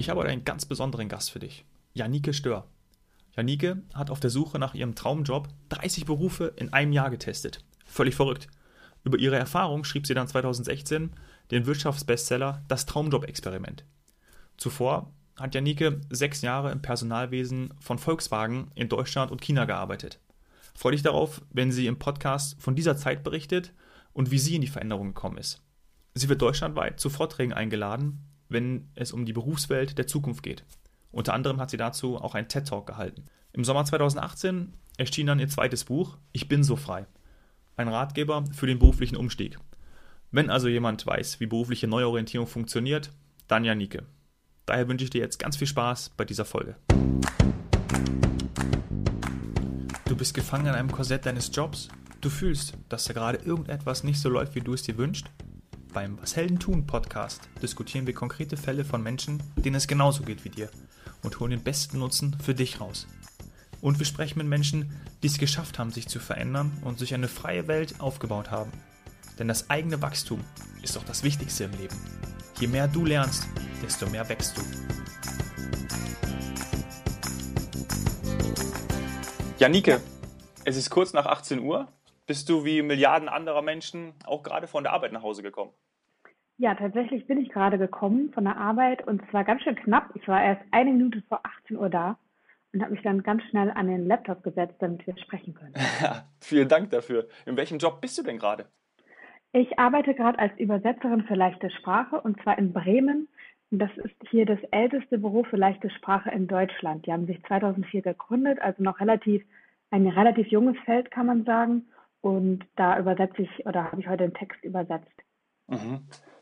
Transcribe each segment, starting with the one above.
Ich habe heute einen ganz besonderen Gast für dich. Janike Stör. Janike hat auf der Suche nach ihrem Traumjob 30 Berufe in einem Jahr getestet. Völlig verrückt. Über ihre Erfahrung schrieb sie dann 2016 den Wirtschaftsbestseller Das Traumjob-Experiment. Zuvor hat Janike sechs Jahre im Personalwesen von Volkswagen in Deutschland und China gearbeitet. Freue dich darauf, wenn sie im Podcast von dieser Zeit berichtet und wie sie in die Veränderung gekommen ist. Sie wird deutschlandweit zu Vorträgen eingeladen, wenn es um die Berufswelt der Zukunft geht. Unter anderem hat sie dazu auch einen TED-Talk gehalten. Im Sommer 2018 erschien dann ihr zweites Buch Ich bin so frei. Ein Ratgeber für den beruflichen Umstieg. Wenn also jemand weiß, wie berufliche Neuorientierung funktioniert, dann Janike. Daher wünsche ich dir jetzt ganz viel Spaß bei dieser Folge. Du bist gefangen in einem Korsett deines Jobs. Du fühlst, dass da gerade irgendetwas nicht so läuft, wie du es dir wünschst. Beim Was Helden tun Podcast diskutieren wir konkrete Fälle von Menschen, denen es genauso geht wie dir und holen den besten Nutzen für dich raus. Und wir sprechen mit Menschen, die es geschafft haben, sich zu verändern und sich eine freie Welt aufgebaut haben. Denn das eigene Wachstum ist doch das Wichtigste im Leben. Je mehr du lernst, desto mehr wächst du. Janike, es ist kurz nach 18 Uhr. Bist du wie Milliarden anderer Menschen auch gerade von der Arbeit nach Hause gekommen? Ja, tatsächlich bin ich gerade gekommen von der Arbeit und zwar ganz schön knapp. Ich war erst eine Minute vor 18 Uhr da und habe mich dann ganz schnell an den Laptop gesetzt, damit wir sprechen können. Vielen Dank dafür. In welchem Job bist du denn gerade? Ich arbeite gerade als Übersetzerin für leichte Sprache und zwar in Bremen. Das ist hier das älteste Büro für leichte Sprache in Deutschland. Die haben sich 2004 gegründet, also noch relativ ein relativ junges Feld, kann man sagen. Und da übersetze ich oder habe ich heute den Text übersetzt. Mhm.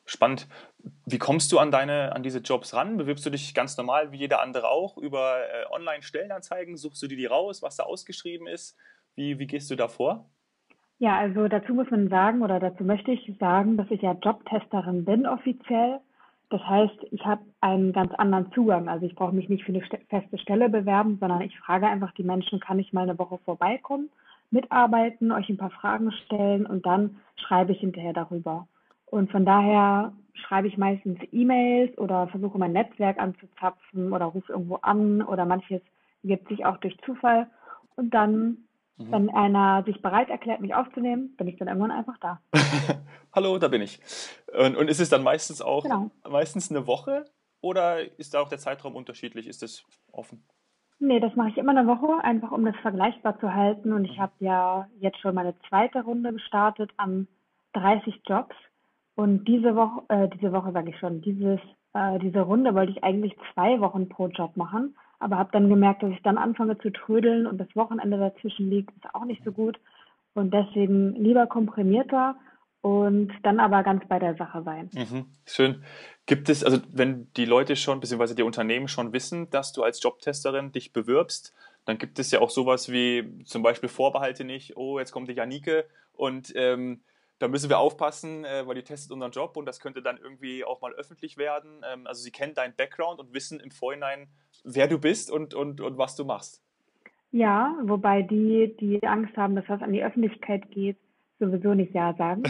Spannend. Wie kommst du an deine, an diese Jobs ran? Bewirbst du dich ganz normal wie jeder andere auch über äh, Online-Stellenanzeigen? Suchst du dir die raus, was da ausgeschrieben ist? Wie, wie gehst du da vor? Ja, also dazu muss man sagen oder dazu möchte ich sagen, dass ich ja Jobtesterin bin offiziell. Das heißt, ich habe einen ganz anderen Zugang. Also ich brauche mich nicht für eine feste Stelle bewerben, sondern ich frage einfach die Menschen, kann ich mal eine Woche vorbeikommen, mitarbeiten, euch ein paar Fragen stellen und dann schreibe ich hinterher darüber. Und von daher schreibe ich meistens E-Mails oder versuche mein Netzwerk anzuzapfen oder rufe irgendwo an oder manches ergibt sich auch durch Zufall. Und dann Mhm. Wenn einer sich bereit erklärt, mich aufzunehmen, bin ich dann irgendwann einfach da. Hallo, da bin ich. Und, und ist es dann meistens auch genau. meistens eine Woche oder ist da auch der Zeitraum unterschiedlich? Ist das offen? Nee, das mache ich immer eine Woche, einfach um das vergleichbar zu halten. Und ich mhm. habe ja jetzt schon meine zweite Runde gestartet an 30 Jobs. Und diese Woche, äh, diese Woche sage ich schon, dieses, äh, diese Runde wollte ich eigentlich zwei Wochen pro Job machen aber habe dann gemerkt, dass ich dann anfange zu trödeln und das Wochenende dazwischen liegt, ist auch nicht so gut. Und deswegen lieber komprimierter und dann aber ganz bei der Sache sein. Mhm, schön. Gibt es, also wenn die Leute schon, beziehungsweise die Unternehmen schon wissen, dass du als Jobtesterin dich bewirbst, dann gibt es ja auch sowas wie zum Beispiel Vorbehalte nicht, oh, jetzt kommt die Janike und ähm, da müssen wir aufpassen, äh, weil die testet unseren Job und das könnte dann irgendwie auch mal öffentlich werden. Ähm, also sie kennen deinen Background und wissen im Vorhinein, wer du bist und, und, und was du machst. Ja, wobei die, die Angst haben, dass was an die Öffentlichkeit geht, sowieso nicht Ja sagen.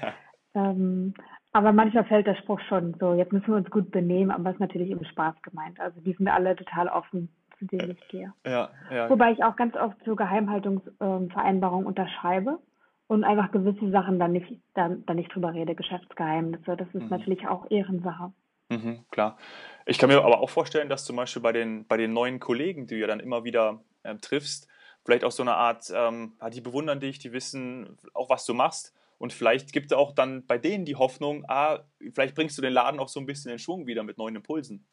ähm, aber manchmal fällt der Spruch schon so, jetzt müssen wir uns gut benehmen, aber es ist natürlich im Spaß gemeint. Also die sind alle total offen, zu denen ich gehe. Ja, ja. Wobei ich auch ganz oft so Geheimhaltungsvereinbarungen ähm, unterschreibe und einfach gewisse Sachen dann nicht, dann, dann nicht drüber rede, Geschäftsgeheimnisse. Das ist mhm. natürlich auch Ehrensache. Mhm, klar. Ich kann mir aber auch vorstellen, dass zum Beispiel bei den, bei den neuen Kollegen, die du ja dann immer wieder äh, triffst, vielleicht auch so eine Art, ähm, die bewundern dich, die wissen auch, was du machst. Und vielleicht gibt es auch dann bei denen die Hoffnung, ah, vielleicht bringst du den Laden auch so ein bisschen in Schwung wieder mit neuen Impulsen.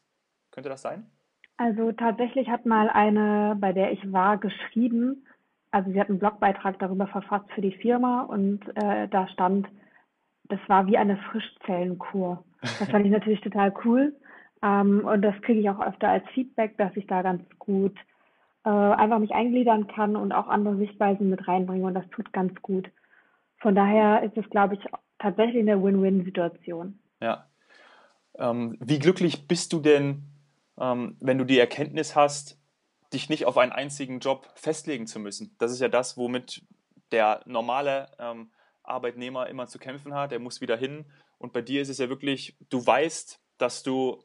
Könnte das sein? Also tatsächlich hat mal eine, bei der ich war, geschrieben, also sie hat einen Blogbeitrag darüber verfasst für die Firma und äh, da stand, das war wie eine Frischzellenkur. Das fand ich natürlich total cool. Ähm, und das kriege ich auch öfter als Feedback, dass ich da ganz gut äh, einfach mich eingliedern kann und auch andere Sichtweisen mit reinbringe und das tut ganz gut. Von daher ist es, glaube ich, tatsächlich eine Win-Win-Situation. Ja. Ähm, wie glücklich bist du denn, ähm, wenn du die Erkenntnis hast, dich nicht auf einen einzigen Job festlegen zu müssen. Das ist ja das, womit der normale ähm, Arbeitnehmer immer zu kämpfen hat. Er muss wieder hin. Und bei dir ist es ja wirklich, du weißt, dass du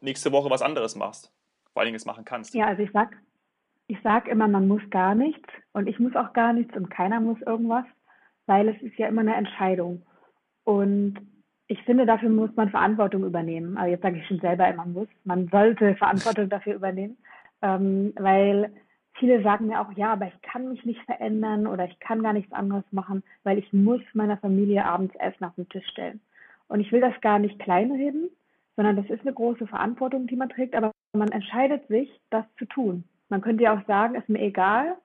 nächste Woche was anderes machst. Vor allen Dingen es machen kannst. Ja, also ich sag, ich sag immer, man muss gar nichts und ich muss auch gar nichts und keiner muss irgendwas, weil es ist ja immer eine Entscheidung. Und ich finde, dafür muss man Verantwortung übernehmen. Also jetzt sage ich schon selber immer muss. Man sollte Verantwortung dafür übernehmen, ähm, weil viele sagen mir auch, ja, aber ich kann mich nicht verändern oder ich kann gar nichts anderes machen, weil ich muss meiner Familie abends Essen auf den Tisch stellen. Und ich will das gar nicht kleinreden, sondern das ist eine große Verantwortung, die man trägt, aber man entscheidet sich, das zu tun. Man könnte ja auch sagen, ist mir egal,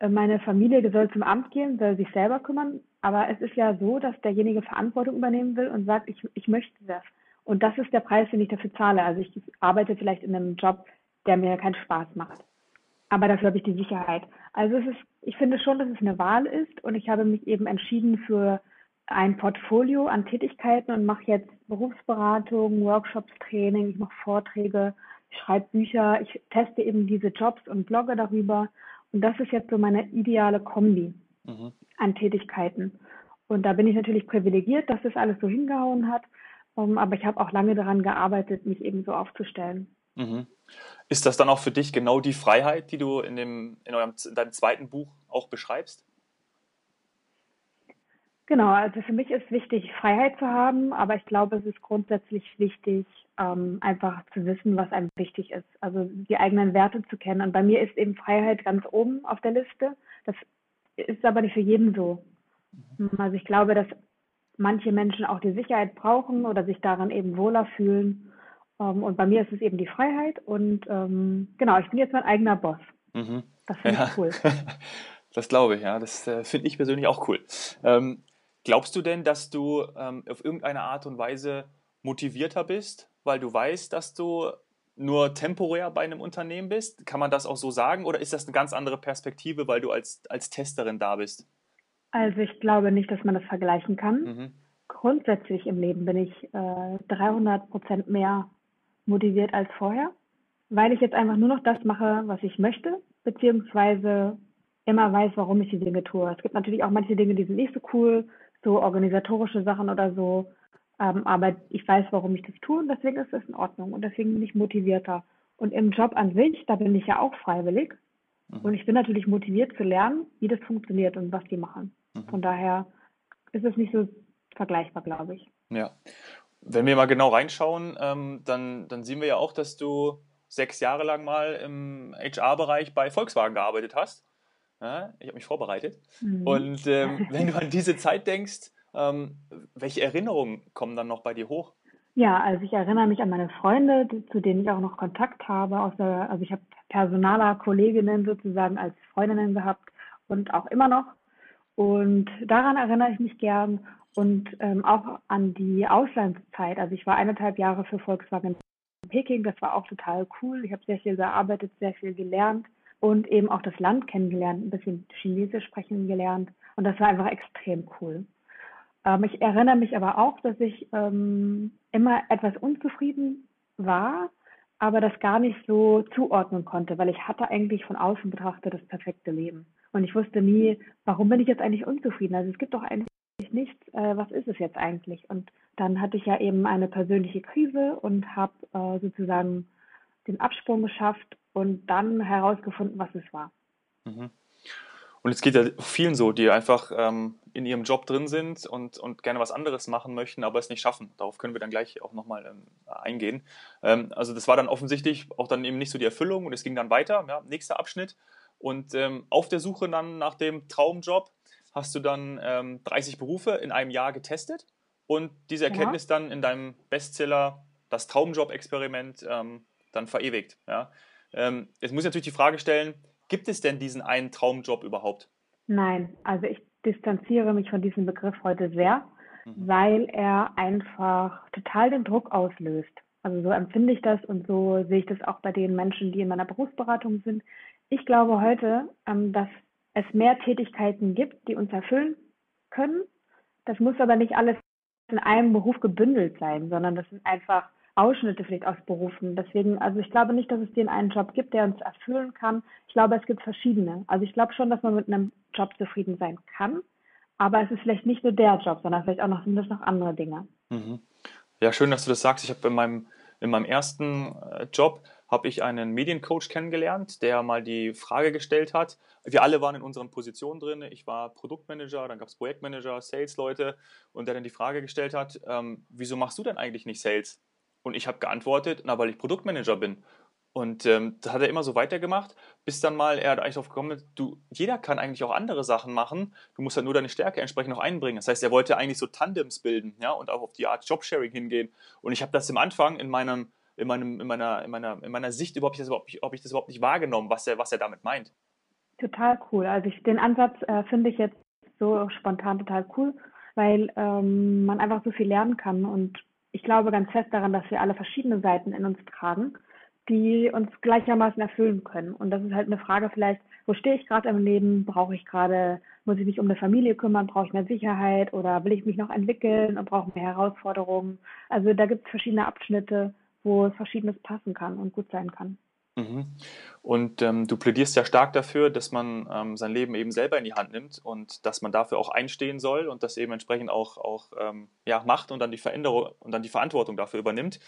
äh, meine Familie soll zum Amt gehen, soll sich selber kümmern, aber es ist ja so, dass derjenige Verantwortung übernehmen will und sagt, ich, ich möchte das. Und das ist der Preis, den ich dafür zahle. Also ich arbeite vielleicht in einem Job, der mir keinen Spaß macht. Aber dafür habe ich die Sicherheit. Also es ist, ich finde schon, dass es eine Wahl ist und ich habe mich eben entschieden für ein Portfolio an Tätigkeiten und mache jetzt Berufsberatung, Workshops, Training, ich mache Vorträge, ich schreibe Bücher, ich teste eben diese Jobs und blogge darüber. Und das ist jetzt so meine ideale Kombi mhm. an Tätigkeiten. Und da bin ich natürlich privilegiert, dass das alles so hingehauen hat. Ähm, aber ich habe auch lange daran gearbeitet, mich eben so aufzustellen. Mhm. Ist das dann auch für dich genau die Freiheit, die du in, dem, in, eurem, in deinem zweiten Buch auch beschreibst? Genau, also für mich ist wichtig, Freiheit zu haben, aber ich glaube, es ist grundsätzlich wichtig, ähm, einfach zu wissen, was einem wichtig ist. Also die eigenen Werte zu kennen. Und bei mir ist eben Freiheit ganz oben auf der Liste. Das ist aber nicht für jeden so. Mhm. Also ich glaube, dass manche Menschen auch die Sicherheit brauchen oder sich daran eben wohler fühlen. Ähm, und bei mir ist es eben die Freiheit. Und ähm, genau, ich bin jetzt mein eigener Boss. Mhm. Das finde ja. ich cool. Das glaube ich, ja. Das äh, finde ich persönlich auch cool. Ähm, Glaubst du denn, dass du ähm, auf irgendeine Art und Weise motivierter bist, weil du weißt, dass du nur temporär bei einem Unternehmen bist? Kann man das auch so sagen oder ist das eine ganz andere Perspektive, weil du als, als Testerin da bist? Also ich glaube nicht, dass man das vergleichen kann. Mhm. Grundsätzlich im Leben bin ich äh, 300 Prozent mehr motiviert als vorher, weil ich jetzt einfach nur noch das mache, was ich möchte, beziehungsweise immer weiß, warum ich die Dinge tue. Es gibt natürlich auch manche Dinge, die sind nicht so cool, so organisatorische Sachen oder so. Ähm, aber ich weiß, warum ich das tue und deswegen ist es in Ordnung und deswegen bin ich motivierter. Und im Job an sich, da bin ich ja auch freiwillig. Mhm. Und ich bin natürlich motiviert zu lernen, wie das funktioniert und was die machen. Mhm. Von daher ist es nicht so vergleichbar, glaube ich. Ja. Wenn wir mal genau reinschauen, ähm, dann, dann sehen wir ja auch, dass du sechs Jahre lang mal im HR-Bereich bei Volkswagen gearbeitet hast. Ja, ich habe mich vorbereitet. Mhm. Und ähm, wenn du an diese Zeit denkst, ähm, welche Erinnerungen kommen dann noch bei dir hoch? Ja, also ich erinnere mich an meine Freunde, zu denen ich auch noch Kontakt habe. Der, also ich habe Personaler Kolleginnen sozusagen als Freundinnen gehabt und auch immer noch. Und daran erinnere ich mich gern und ähm, auch an die Auslandszeit. Also ich war eineinhalb Jahre für Volkswagen in Peking. Das war auch total cool. Ich habe sehr viel gearbeitet, sehr viel gelernt und eben auch das Land kennengelernt, ein bisschen Chinesisch sprechen gelernt. Und das war einfach extrem cool. Ähm, ich erinnere mich aber auch, dass ich ähm, immer etwas unzufrieden war, aber das gar nicht so zuordnen konnte, weil ich hatte eigentlich von außen betrachtet das perfekte Leben. Und ich wusste nie, warum bin ich jetzt eigentlich unzufrieden? Also es gibt doch eigentlich nichts, äh, was ist es jetzt eigentlich? Und dann hatte ich ja eben eine persönliche Krise und habe äh, sozusagen den Absprung geschafft und dann herausgefunden, was es war. Mhm. Und es geht ja vielen so, die einfach ähm, in ihrem Job drin sind und, und gerne was anderes machen möchten, aber es nicht schaffen. Darauf können wir dann gleich auch nochmal ähm, eingehen. Ähm, also das war dann offensichtlich auch dann eben nicht so die Erfüllung und es ging dann weiter. Ja, nächster Abschnitt. Und ähm, auf der Suche dann nach dem Traumjob hast du dann 30 ähm, Berufe in einem Jahr getestet und diese Erkenntnis ja. dann in deinem Bestseller, das Traumjob-Experiment, ähm, dann verewigt. Ja? Ähm, jetzt muss ich natürlich die Frage stellen, gibt es denn diesen einen Traumjob überhaupt? Nein, also ich distanziere mich von diesem Begriff heute sehr, mhm. weil er einfach total den Druck auslöst. Also so empfinde ich das und so sehe ich das auch bei den Menschen, die in meiner Berufsberatung sind. Ich glaube heute, ähm, dass es mehr Tätigkeiten gibt, die uns erfüllen können. Das muss aber nicht alles in einem Beruf gebündelt sein, sondern das sind einfach Ausschnitte vielleicht aus Berufen. Deswegen, also ich glaube nicht, dass es den einen Job gibt, der uns erfüllen kann. Ich glaube, es gibt verschiedene. Also ich glaube schon, dass man mit einem Job zufrieden sein kann, aber es ist vielleicht nicht nur der Job, sondern vielleicht auch noch sind das noch andere Dinge. Mhm. Ja, schön, dass du das sagst. Ich habe in meinem In meinem ersten äh, Job habe ich einen Mediencoach kennengelernt, der mal die Frage gestellt hat. Wir alle waren in unseren Positionen drin. Ich war Produktmanager, dann gab es Projektmanager, Sales-Leute und der dann die Frage gestellt hat, ähm, wieso machst du denn eigentlich nicht Sales? Und ich habe geantwortet, na, weil ich Produktmanager bin. Und ähm, das hat er immer so weitergemacht, bis dann mal er eigentlich darauf gekommen ist, du, jeder kann eigentlich auch andere Sachen machen, du musst halt nur deine Stärke entsprechend noch einbringen. Das heißt, er wollte eigentlich so Tandems bilden, ja, und auch auf die Art Jobsharing hingehen. Und ich habe das im Anfang in meinem, in meinem, in meiner, in meiner, in meiner Sicht überhaupt nicht, überhaupt, ob ich das überhaupt nicht wahrgenommen, was er, was er damit meint. Total cool. Also ich, den Ansatz äh, finde ich jetzt so spontan total cool, weil ähm, man einfach so viel lernen kann. Und ich glaube ganz fest daran, dass wir alle verschiedene Seiten in uns tragen die uns gleichermaßen erfüllen können. Und das ist halt eine Frage vielleicht, wo stehe ich gerade im Leben? Brauche ich gerade, muss ich mich um eine Familie kümmern? Brauche ich mehr Sicherheit? Oder will ich mich noch entwickeln und brauche mehr Herausforderungen? Also da gibt es verschiedene Abschnitte, wo es verschiedenes passen kann und gut sein kann. Mhm. Und ähm, du plädierst ja stark dafür, dass man ähm, sein Leben eben selber in die Hand nimmt und dass man dafür auch einstehen soll und das eben entsprechend auch, auch ähm, ja, macht und dann die Veränderung und dann die Verantwortung dafür übernimmt.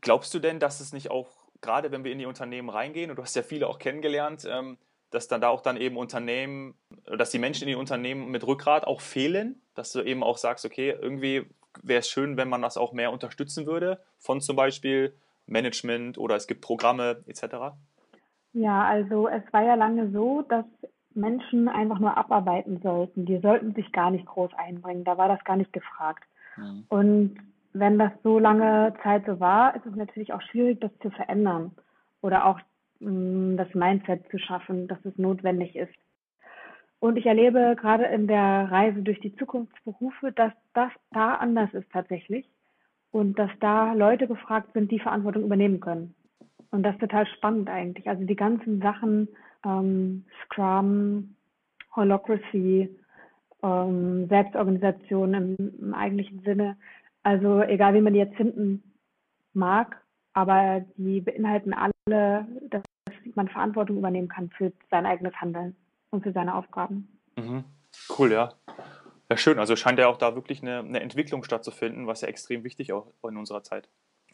Glaubst du denn, dass es nicht auch gerade wenn wir in die Unternehmen reingehen, und du hast ja viele auch kennengelernt, ähm, dass dann da auch dann eben Unternehmen, dass die Menschen in den Unternehmen mit Rückgrat auch fehlen, dass du eben auch sagst, okay, irgendwie wäre es schön, wenn man das auch mehr unterstützen würde, von zum Beispiel Management oder es gibt Programme etc. Ja, also es war ja lange so, dass Menschen einfach nur abarbeiten sollten. Die sollten sich gar nicht groß einbringen. Da war das gar nicht gefragt. Mhm. Und wenn das so lange Zeit so war, ist es natürlich auch schwierig, das zu verändern oder auch mh, mm, das Mindset zu schaffen, dass es notwendig ist. Und ich erlebe gerade in der Reise durch die Zukunftsberufe, dass das da anders ist tatsächlich und dass da Leute gefragt sind, die Verantwortung übernehmen können. Und das ist total spannend eigentlich. Also die ganzen Sachen, ähm, Scrum, Holocracy, ähm, Selbstorganisation im, im eigentlichen Sinne, also egal, wie man die jetzt finden mag, aber die beinhalten alle, dass man Verantwortung übernehmen kann für sein eigenes Handeln und für seine Aufgaben. Mhm. Cool, ja. Ja, schön. Also scheint ja auch da wirklich eine, eine Entwicklung stattzufinden, was ja extrem wichtig auch in unserer Zeit,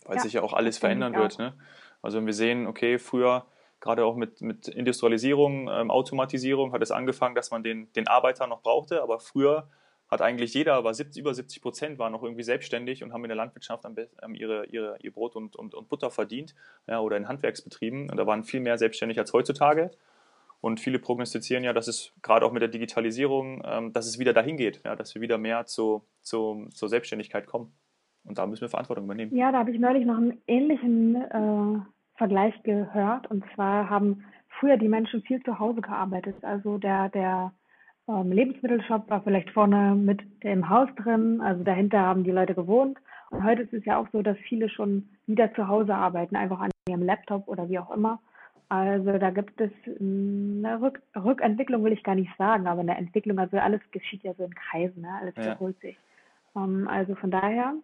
weil ja, sich ja auch alles verändern wird. Ne? Also wenn wir sehen, okay, früher gerade auch mit, mit Industrialisierung, ähm, Automatisierung hat es angefangen, dass man den, den Arbeiter noch brauchte, aber früher hat eigentlich jeder, aber 70, über 70 Prozent waren noch irgendwie selbstständig und haben in der Landwirtschaft ähm, ihre, ihre, ihr Brot und, und, und Butter verdient ja, oder in Handwerksbetrieben. Und da waren viel mehr selbstständig als heutzutage. Und viele prognostizieren ja, dass es gerade auch mit der Digitalisierung, ähm, dass es wieder dahin geht, ja, dass wir wieder mehr zu, zu, zur Selbstständigkeit kommen. Und da müssen wir Verantwortung übernehmen. Ja, da habe ich neulich noch einen ähnlichen äh, Vergleich gehört. Und zwar haben früher die Menschen viel zu Hause gearbeitet. Also der, der ähm, Lebensmittelshop war vielleicht vorne mit im Haus drin, also dahinter haben die Leute gewohnt. Und heute ist es ja auch so, dass viele schon wieder zu Hause arbeiten, einfach an ihrem Laptop oder wie auch immer. Also da gibt es eine Rück Rückentwicklung, will ich gar nicht sagen, aber eine Entwicklung, also alles geschieht ja so in Kreisen, ne? alles ja. wiederholt sich. Um, ähm, also von daher,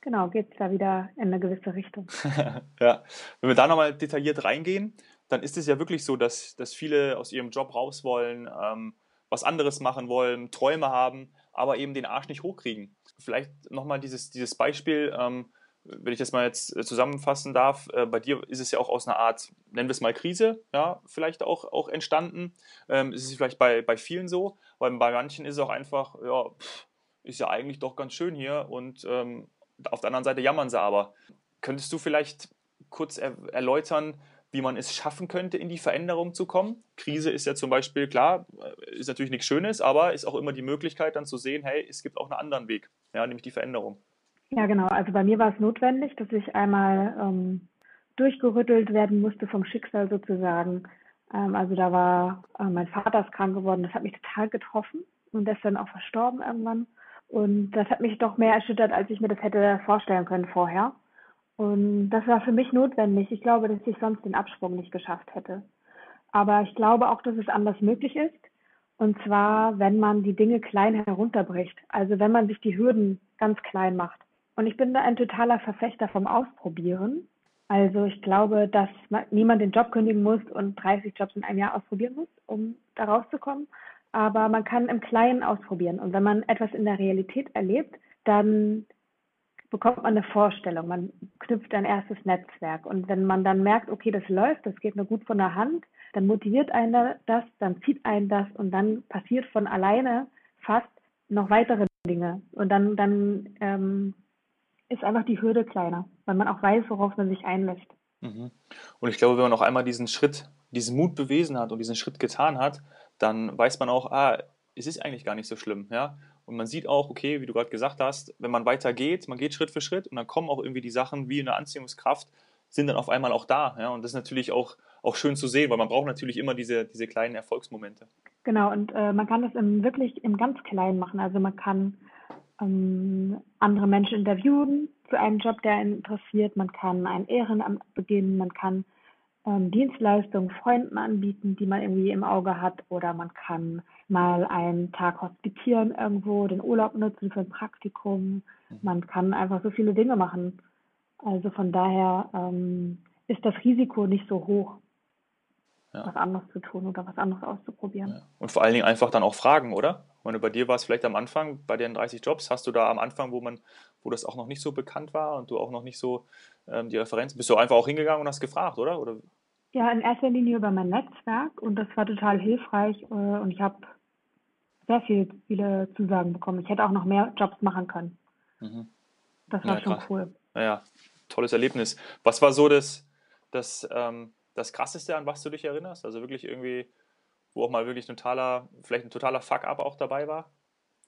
genau, geht es da wieder in eine gewisse Richtung. ja, wenn wir da nochmal detailliert reingehen, dann ist es ja wirklich so, dass, dass viele aus ihrem Job raus wollen, ähm, was anderes machen wollen, Träume haben, aber eben den Arsch nicht hochkriegen. Vielleicht nochmal dieses, dieses Beispiel, ähm, wenn ich das mal jetzt äh, zusammenfassen darf, äh, bei dir ist es ja auch aus einer Art, nennen wir es mal Krise, ja, vielleicht auch, auch entstanden. Ähm, ist es vielleicht bei, bei vielen so, weil bei manchen ist es auch einfach, ja, pff, ist ja eigentlich doch ganz schön hier und ähm, auf der anderen Seite jammern sie aber. Könntest du vielleicht kurz er erläutern, wie man es schaffen könnte, in die Veränderung zu kommen. Krise ist ja zum Beispiel, klar, äh, ist natürlich nichts Schönes, aber ist auch immer die Möglichkeit dann zu sehen, hey, es gibt auch einen anderen Weg, ja, nämlich die Veränderung. Ja, genau. Also bei mir war es notwendig, dass ich einmal ähm, durchgerüttelt werden musste vom Schicksal sozusagen. Ähm, also da war äh, mein Vater ist krank geworden, das hat mich total getroffen und der ist dann auch verstorben irgendwann. Und das hat mich doch mehr erschüttert, als ich mir das hätte vorstellen können vorher. Und das war für mich notwendig. Ich glaube, dass ich sonst den Absprung nicht geschafft hätte. Aber ich glaube auch, dass es anders möglich ist. Und zwar, wenn man die Dinge klein herunterbricht. Also wenn man sich die Hürden ganz klein macht. Und ich bin da ein totaler Verfechter vom Ausprobieren. Also ich glaube, dass niemand den Job kündigen muss und 30 Jobs in einem Jahr ausprobieren muss, um da rauszukommen. Aber man kann im Kleinen ausprobieren. Und wenn man etwas in der Realität erlebt, dann bekommt man eine Vorstellung, man knüpft ein erstes Netzwerk. Und wenn man dann merkt, okay, das läuft, das geht mir gut von der Hand, dann motiviert einen das, dann zieht einen das und dann passiert von alleine fast noch weitere Dinge. Und dann, dann ähm, ist einfach die Hürde kleiner, weil man auch weiß, worauf man sich einlässt. Mhm. Und ich glaube, wenn man noch einmal diesen Schritt, diesen Mut bewiesen hat und diesen Schritt getan hat, dann weiß man auch, ah, es ist eigentlich gar nicht so schlimm, ja. Und man sieht auch, okay, wie du gerade gesagt hast, wenn man weitergeht, man geht Schritt für Schritt und dann kommen auch irgendwie die Sachen wie eine Anziehungskraft, sind dann auf einmal auch da, ja. Und das ist natürlich auch, auch schön zu sehen, weil man braucht natürlich immer diese, diese kleinen Erfolgsmomente. Genau, und äh, man kann das im, wirklich im ganz Kleinen machen. Also man kann ähm, andere Menschen interviewen für einen Job, der einen interessiert. Man kann ein Ehrenamt beginnen, man kann ähm, Dienstleistungen Freunden anbieten, die man irgendwie im Auge hat, oder man kann mal einen Tag hospitieren irgendwo, den Urlaub nutzen für ein Praktikum. Mhm. Man kann einfach so viele Dinge machen. Also von daher ähm, ist das Risiko nicht so hoch, ja. was anderes zu tun oder was anderes auszuprobieren. Ja. Und vor allen Dingen einfach dann auch fragen, oder? Meine, bei dir war es vielleicht am Anfang, bei den 30 Jobs, hast du da am Anfang, wo man, wo das auch noch nicht so bekannt war und du auch noch nicht so ähm, die Referenz, bist du einfach auch hingegangen und hast gefragt, oder? oder? Ja, in erster Linie über mein Netzwerk und das war total hilfreich äh, und ich habe sehr viel, viele Zusagen bekommen. Ich hätte auch noch mehr Jobs machen können. Mhm. Das war ja, schon krass. cool. Ja, tolles Erlebnis. Was war so das, das, ähm, das Krasseste, an was du dich erinnerst? Also wirklich irgendwie wo auch mal wirklich ein totaler, vielleicht ein totaler Fuck-up auch dabei war?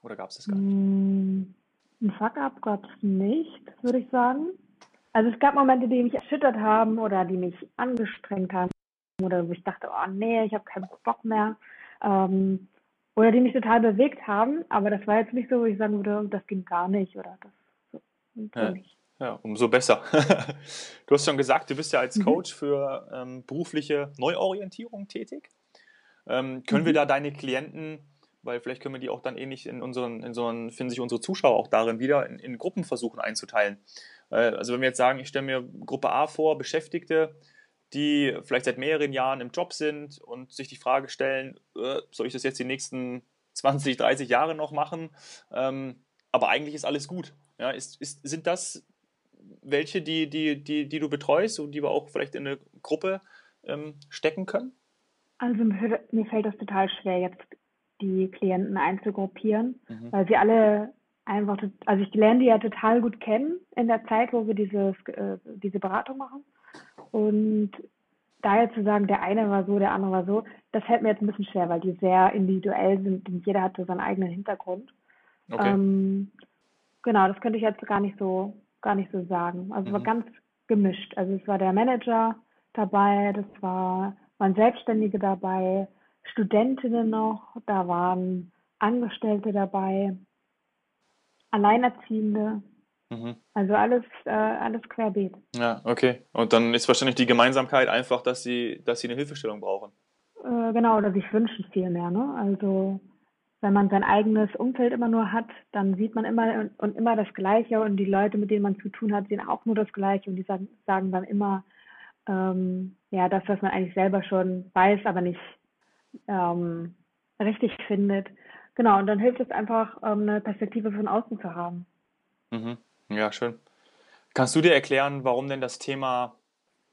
Oder gab es das gar nicht? Mm, ein Fuck-up gab es nicht, würde ich sagen. Also es gab Momente, die mich erschüttert haben oder die mich angestrengt haben oder wo ich dachte, oh nee, ich habe keinen Bock mehr. Ähm, oder die mich total bewegt haben, aber das war jetzt nicht so, wo ich sagen würde, das ging gar nicht oder das so, ja. nicht. Ja, umso besser. du hast schon gesagt, du bist ja als mhm. Coach für ähm, berufliche Neuorientierung tätig. Ähm, können mhm. wir da deine Klienten, weil vielleicht können wir die auch dann ähnlich in unseren, in so einen, finden sich unsere Zuschauer auch darin wieder, in, in Gruppen versuchen einzuteilen. Äh, also wenn wir jetzt sagen, ich stelle mir Gruppe A vor, Beschäftigte, die vielleicht seit mehreren Jahren im Job sind und sich die Frage stellen, äh, soll ich das jetzt die nächsten 20, 30 Jahre noch machen? Ähm, aber eigentlich ist alles gut. Ja, ist, ist, sind das welche, die, die, die, die du betreust und die wir auch vielleicht in eine Gruppe ähm, stecken können? Also mir fällt das total schwer, jetzt die Klienten einzugruppieren, mhm. weil sie alle einfach, also ich lerne die ja total gut kennen in der Zeit, wo wir dieses, äh, diese Beratung machen. Und da jetzt zu sagen, der eine war so, der andere war so, das fällt mir jetzt ein bisschen schwer, weil die sehr individuell sind und jeder hat so seinen eigenen Hintergrund. Okay. Ähm, genau, das könnte ich jetzt gar nicht so, gar nicht so sagen. Also mhm. es war ganz gemischt. Also es war der Manager dabei, das war waren Selbstständige dabei, Studentinnen noch, da waren Angestellte dabei, Alleinerziehende. Mhm. Also alles, äh, alles querbeet. Ja, okay. Und dann ist wahrscheinlich die Gemeinsamkeit einfach, dass sie, dass sie eine Hilfestellung brauchen. Äh, genau, oder sich wünschen viel mehr. Ne? Also wenn man sein eigenes Umfeld immer nur hat, dann sieht man immer und, und, immer das Gleiche und die Leute, mit denen man zu tun hat, sehen auch nur das Gleiche und die sagen, sagen dann immer, ähm, ja, das, was man eigentlich selber schon weiß, aber nicht ähm, richtig findet. Genau, und dann hilft es einfach, ähm, eine Perspektive von außen zu haben. Mhm. Ja, schön. Kannst du dir erklären, warum denn das Thema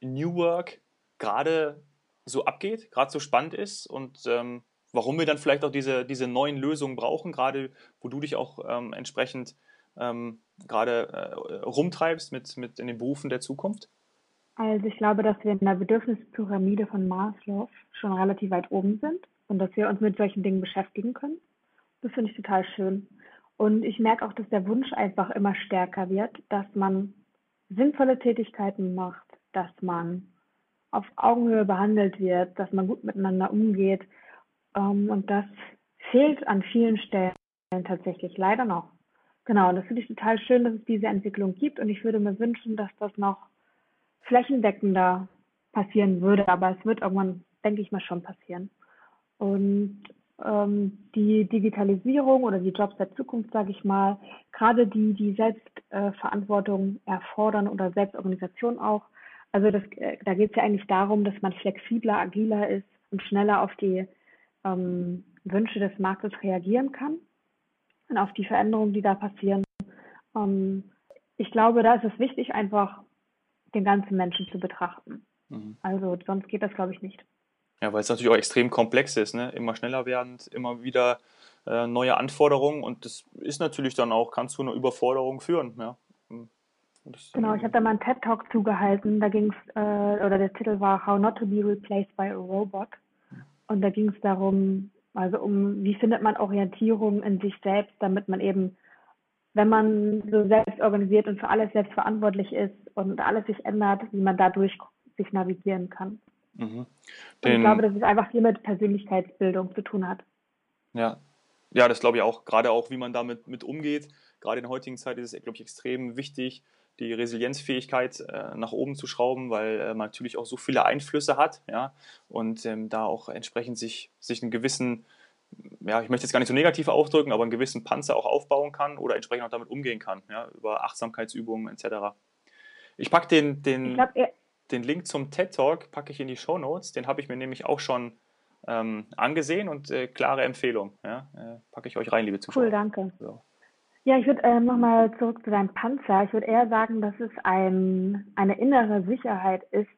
New Work gerade so abgeht, gerade so spannend ist und ähm, warum wir dann vielleicht auch diese, diese neuen Lösungen brauchen, gerade wo du dich auch ähm, entsprechend ähm, gerade äh, rumtreibst mit, mit in den Berufen der Zukunft? Also ich glaube, dass wir in der Bedürfnispyramide von Maslow schon relativ weit oben sind und dass wir uns mit solchen Dingen beschäftigen können. Das finde ich total schön. Und ich merke auch, dass der Wunsch einfach immer stärker wird, dass man sinnvolle Tätigkeiten macht, dass man auf Augenhöhe behandelt wird, dass man gut miteinander umgeht. Ähm, und das fehlt an vielen Stellen tatsächlich leider noch. Genau, und das finde ich total schön, dass es diese Entwicklung gibt. Und ich würde mir wünschen, dass das noch flächendeckender passieren würde, aber es wird irgendwann, denke ich mal, schon passieren. Und ähm, die Digitalisierung oder die Jobs der Zukunft, sage ich mal, gerade die, die Selbstverantwortung äh, erfordern oder Selbstorganisation auch. Also das, äh, da geht es ja eigentlich darum, dass man flexibler, agiler ist und schneller auf die ähm, Wünsche des Marktes reagieren kann und auf die Veränderungen, die da passieren. Ähm, ich glaube, da ist es wichtig, einfach den ganzen Menschen zu betrachten. Mhm. Also sonst geht das, glaube ich, nicht. Ja, weil es natürlich auch extrem komplex ist, ne? immer schneller werdend, immer wieder äh, neue Anforderungen und das ist natürlich dann auch, kann zu einer Überforderung führen. Ja? Das, genau, ich habe da mal einen TED-Talk zugehalten, da ging es, äh, oder der Titel war How Not to be Replaced by a Robot. Und da ging es darum, also um, wie findet man Orientierung in sich selbst, damit man eben, wenn man so selbst organisiert und für alles selbst verantwortlich ist und alles sich ändert, wie man dadurch sich navigieren kann. Mhm. Ich glaube, dass es einfach viel mit Persönlichkeitsbildung zu tun hat. Ja, ja, das glaube ich auch. Gerade auch, wie man damit mit umgeht. Gerade in der heutigen Zeit ist es, glaube ich, extrem wichtig, die Resilienzfähigkeit äh, nach oben zu schrauben, weil äh, man natürlich auch so viele Einflüsse hat, ja, und ähm, da auch entsprechend sich, sich einen gewissen, ja, ich möchte jetzt gar nicht so negativ ausdrücken, aber einen gewissen Panzer auch aufbauen kann oder entsprechend auch damit umgehen kann, ja, über Achtsamkeitsübungen etc. Ich packe den, den, glaub, den Link zum TED Talk packe ich in die Show Notes. Den habe ich mir nämlich auch schon ähm, angesehen und äh, klare Empfehlung. Ja? Äh, packe ich euch rein, liebe Zuschauer. Cool, danke. So. Ja, ich würde äh, nochmal zurück zu deinem Panzer. Ich würde eher sagen, dass es ein, eine innere Sicherheit ist,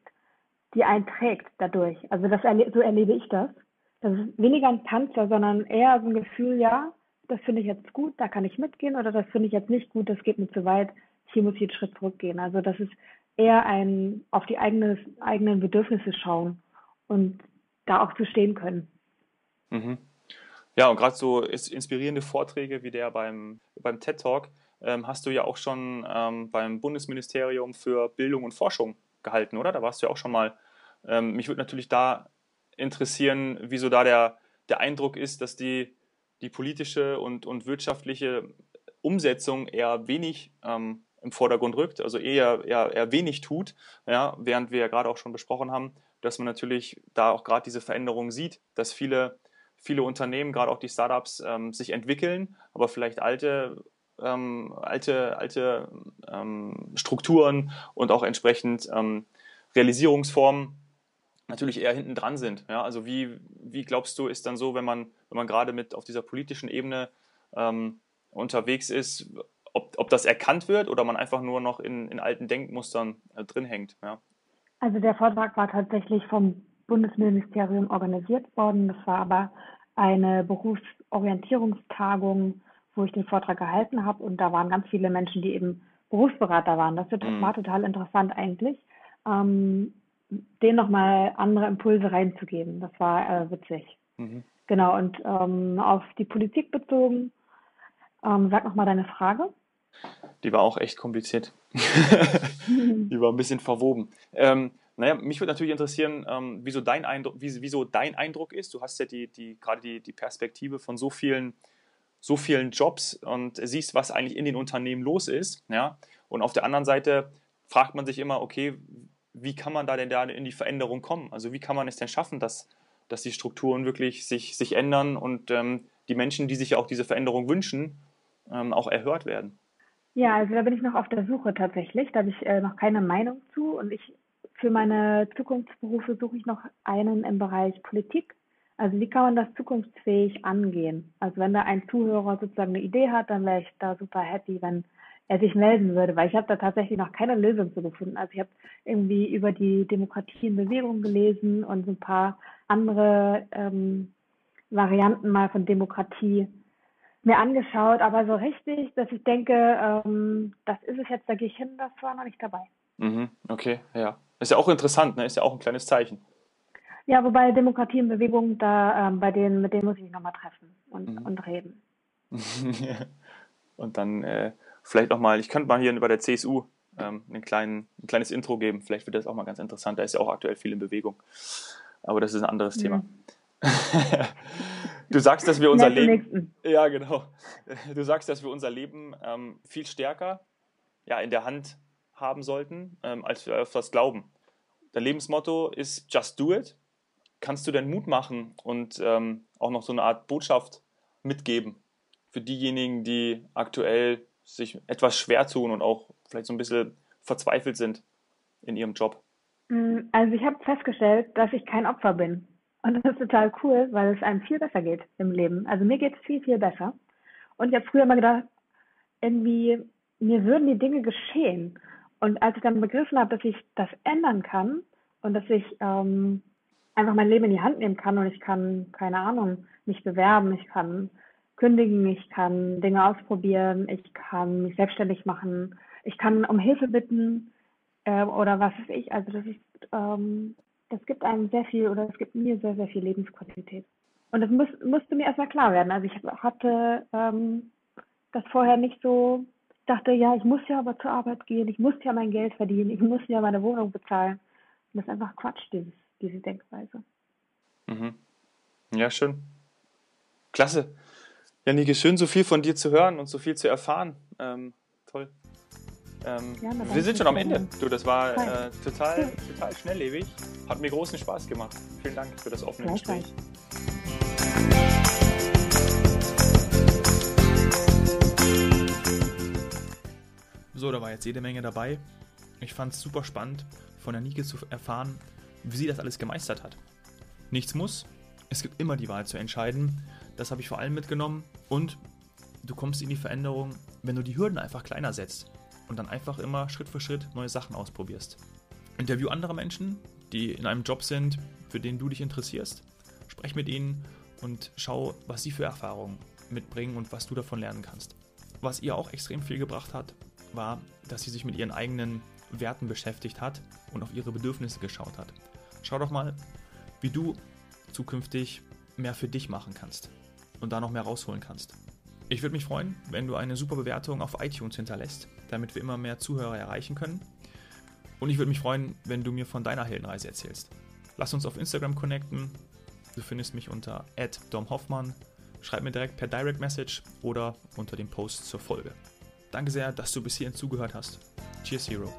die einen trägt dadurch. Also das erle so erlebe ich das. Das ist weniger ein Panzer, sondern eher so ein Gefühl, ja, das finde ich jetzt gut, da kann ich mitgehen oder das finde ich jetzt nicht gut, das geht mir zu weit, hier muss ich einen Schritt zurückgehen. Also das ist eher ein auf die eigene, eigenen Bedürfnisse schauen und da auch zu stehen können. Mhm. Ja, und gerade so inspirierende Vorträge wie der beim, beim TED Talk ähm, hast du ja auch schon ähm, beim Bundesministerium für Bildung und Forschung gehalten, oder? Da warst du ja auch schon mal. Ähm, mich würde natürlich da interessieren, wieso da der, der Eindruck ist, dass die, die politische und, und wirtschaftliche Umsetzung eher wenig ähm, im Vordergrund rückt, also eher, eher, eher wenig tut, ja, während wir ja gerade auch schon besprochen haben, dass man natürlich da auch gerade diese Veränderungen sieht, dass viele, viele Unternehmen, gerade auch die Startups, ähm, sich entwickeln, aber vielleicht alte, ähm, alte, alte ähm, Strukturen und auch entsprechend ähm, Realisierungsformen natürlich eher hinten dran sind. Ja? Also wie, wie glaubst du, ist dann so, wenn man, wenn man gerade mit auf dieser politischen Ebene ähm, unterwegs ist, ob, ob das erkannt wird oder man einfach nur noch in, in alten Denkmustern äh, drin hängt. Ja. Also der Vortrag war tatsächlich vom Bundesministerium organisiert worden. Das war aber eine Berufsorientierungstagung, wo ich den Vortrag gehalten habe und da waren ganz viele Menschen, die eben Berufsberater waren. Das mhm. war total interessant eigentlich, ähm, denen nochmal andere Impulse reinzugeben. Das war äh, witzig. Mhm. Genau, und ähm, auf die Politik bezogen, ähm, sag nochmal deine Frage. Die war auch echt kompliziert. die war ein bisschen verwoben. Ähm, naja, mich würde natürlich interessieren, ähm, wieso, dein Eindruck, wieso dein Eindruck ist. Du hast ja die, die, gerade die, die Perspektive von so vielen, so vielen Jobs und siehst, was eigentlich in den Unternehmen los ist. Ja? Und auf der anderen Seite fragt man sich immer, okay, wie kann man da denn da in die Veränderung kommen? Also wie kann man es denn schaffen, dass, dass die Strukturen wirklich sich, sich ändern und ähm, die Menschen, die sich ja auch diese Veränderung wünschen, ähm, auch erhört werden? Ja, also da bin ich noch auf der Suche tatsächlich. Da habe ich äh, noch keine Meinung zu. Und ich für meine Zukunftsberufe suche ich noch einen im Bereich Politik. Also wie kann man das zukunftsfähig angehen? Also wenn da ein Zuhörer sozusagen eine Idee hat, dann wäre ich da super happy, wenn er sich melden würde, weil ich habe da tatsächlich noch keine Lösung zu gefunden. Also ich habe irgendwie über die Demokratie in Bewegung gelesen und so ein paar andere ähm, Varianten mal von Demokratie mir angeschaut, aber so richtig, dass ich denke, ähm, das ist es jetzt, da gehe ich hin, das war noch nicht dabei. Mhm, okay, ja. Ist ja auch interessant, ne? Ist ja auch ein kleines Zeichen. Ja, wobei Demokratie in Bewegung, da ähm, bei denen, mit denen muss ich mich nochmal treffen und, mhm. und reden. und dann äh, vielleicht nochmal, ich könnte mal hier bei der CSU ähm, einen kleinen, ein kleines Intro geben. Vielleicht wird das auch mal ganz interessant. Da ist ja auch aktuell viel in Bewegung. Aber das ist ein anderes mhm. Thema. Du sagst, dass wir unser Leben. Ja, genau. Du sagst, dass wir unser Leben ähm, viel stärker ja, in der Hand haben sollten, ähm, als wir das glauben. Dein Lebensmotto ist Just Do It. Kannst du denn Mut machen und ähm, auch noch so eine Art Botschaft mitgeben für diejenigen, die aktuell sich etwas schwer tun und auch vielleicht so ein bisschen verzweifelt sind in ihrem Job? Mm, also ich habe festgestellt, dass ich kein Opfer bin. Und das ist total cool, weil es einem viel besser geht im Leben. Also mir geht es viel, viel besser. Und ich habe früher immer gedacht, irgendwie, mir würden die Dinge geschehen. Und als ich dann begriffen habe, dass ich das ändern kann und dass ich ähm, einfach mein Leben in die Hand nehmen kann und ich kann, keine Ahnung, mich bewerben, ich kann kündigen, ich kann Dinge ausprobieren, ich kann mich selbstständig machen, ich kann um Hilfe bitten äh, oder was weiß ich. Also das ist, ähm, das gibt einem sehr viel oder es gibt mir sehr, sehr viel Lebensqualität. Und das muss, musste mir erstmal klar werden. Also ich hatte ähm, das vorher nicht so, dachte, ja, ich muss ja aber zur Arbeit gehen, ich muss ja mein Geld verdienen, ich muss ja meine Wohnung bezahlen. Und das ist einfach Quatsch, dieses, diese Denkweise. Mhm. Ja, schön. Klasse. Janike, schön, so viel von dir zu hören und so viel zu erfahren. Ähm, toll. Ähm, ja, wir sind schon am Ende. Du, das war äh, total, total schnelllebig. Hat mir großen Spaß gemacht. Vielen Dank für das offene Gespräch. So, da war jetzt jede Menge dabei. Ich fand es super spannend, von der Nike zu erfahren, wie sie das alles gemeistert hat. Nichts muss, es gibt immer die Wahl zu entscheiden. Das habe ich vor allem mitgenommen. Und du kommst in die Veränderung, wenn du die Hürden einfach kleiner setzt und dann einfach immer Schritt für Schritt neue Sachen ausprobierst. Interview andere Menschen, die in einem Job sind, für den du dich interessierst. Sprech mit ihnen und schau, was sie für Erfahrungen mitbringen und was du davon lernen kannst. Was ihr auch extrem viel gebracht hat, war, dass sie sich mit ihren eigenen Werten beschäftigt hat und auf ihre Bedürfnisse geschaut hat. Schau doch mal, wie du zukünftig mehr für dich machen kannst und da noch mehr rausholen kannst. Ich würde mich freuen, wenn du eine super Bewertung auf iTunes hinterlässt, damit wir immer mehr Zuhörer erreichen können. Und ich würde mich freuen, wenn du mir von deiner Heldenreise erzählst. Lass uns auf Instagram connecten. Du findest mich unter @domhoffmann. Schreib mir direkt per Direct Message oder unter dem Post zur Folge. Danke sehr, dass du bis hierhin zugehört hast. Cheers, Hero.